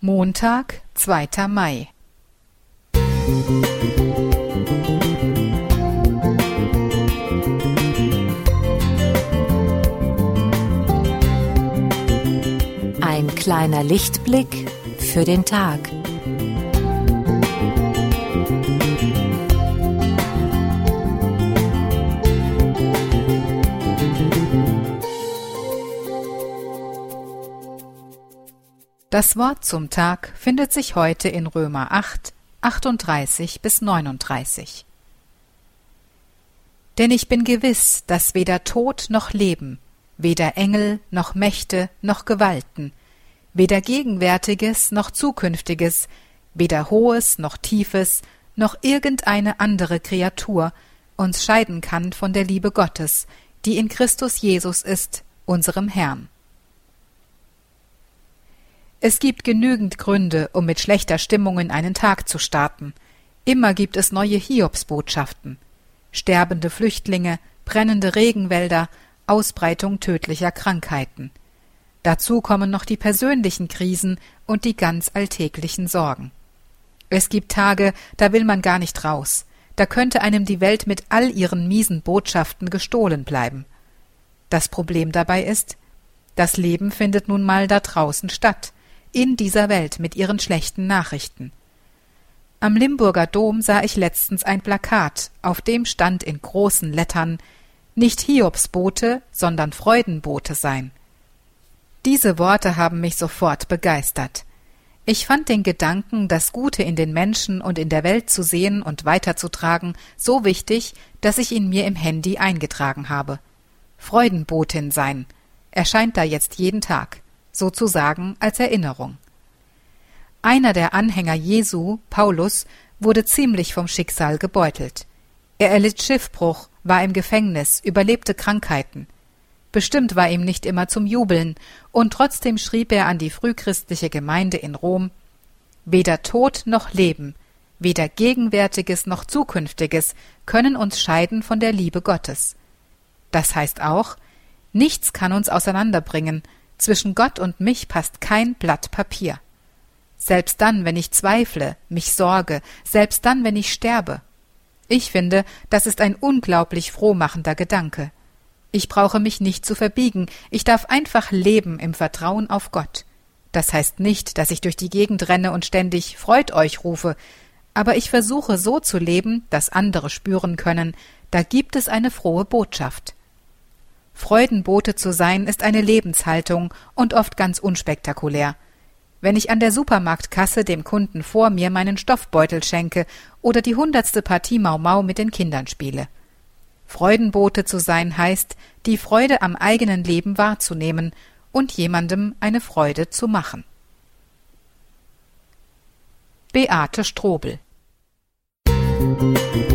Montag, zweiter Mai. Ein kleiner Lichtblick für den Tag. Das Wort zum Tag findet sich heute in Römer 8, 38 bis 39. Denn ich bin gewiss, dass weder Tod noch Leben, weder Engel noch Mächte noch Gewalten, weder Gegenwärtiges noch Zukünftiges, weder Hohes noch Tiefes, noch irgendeine andere Kreatur uns scheiden kann von der Liebe Gottes, die in Christus Jesus ist, unserem Herrn. Es gibt genügend Gründe, um mit schlechter Stimmung in einen Tag zu starten. Immer gibt es neue Hiobsbotschaften. Sterbende Flüchtlinge, brennende Regenwälder, Ausbreitung tödlicher Krankheiten. Dazu kommen noch die persönlichen Krisen und die ganz alltäglichen Sorgen. Es gibt Tage, da will man gar nicht raus. Da könnte einem die Welt mit all ihren miesen Botschaften gestohlen bleiben. Das Problem dabei ist, das Leben findet nun mal da draußen statt in dieser Welt mit ihren schlechten Nachrichten. Am Limburger Dom sah ich letztens ein Plakat, auf dem stand in großen Lettern nicht Hiobsbote, sondern Freudenbote sein. Diese Worte haben mich sofort begeistert. Ich fand den Gedanken, das Gute in den Menschen und in der Welt zu sehen und weiterzutragen, so wichtig, dass ich ihn mir im Handy eingetragen habe. Freudenbotin sein erscheint da jetzt jeden Tag sozusagen als Erinnerung. Einer der Anhänger Jesu, Paulus, wurde ziemlich vom Schicksal gebeutelt. Er erlitt Schiffbruch, war im Gefängnis, überlebte Krankheiten. Bestimmt war ihm nicht immer zum Jubeln, und trotzdem schrieb er an die frühchristliche Gemeinde in Rom Weder Tod noch Leben, weder Gegenwärtiges noch Zukünftiges können uns scheiden von der Liebe Gottes. Das heißt auch, nichts kann uns auseinanderbringen, zwischen Gott und mich passt kein Blatt Papier. Selbst dann, wenn ich zweifle, mich sorge, selbst dann, wenn ich sterbe. Ich finde, das ist ein unglaublich frohmachender Gedanke. Ich brauche mich nicht zu verbiegen, ich darf einfach leben im Vertrauen auf Gott. Das heißt nicht, dass ich durch die Gegend renne und ständig Freut euch rufe, aber ich versuche so zu leben, dass andere spüren können, da gibt es eine frohe Botschaft. Freudenbote zu sein ist eine Lebenshaltung und oft ganz unspektakulär. Wenn ich an der Supermarktkasse dem Kunden vor mir meinen Stoffbeutel schenke oder die hundertste Partie Mau Mau mit den Kindern spiele. Freudenbote zu sein heißt, die Freude am eigenen Leben wahrzunehmen und jemandem eine Freude zu machen. Beate Strobel Musik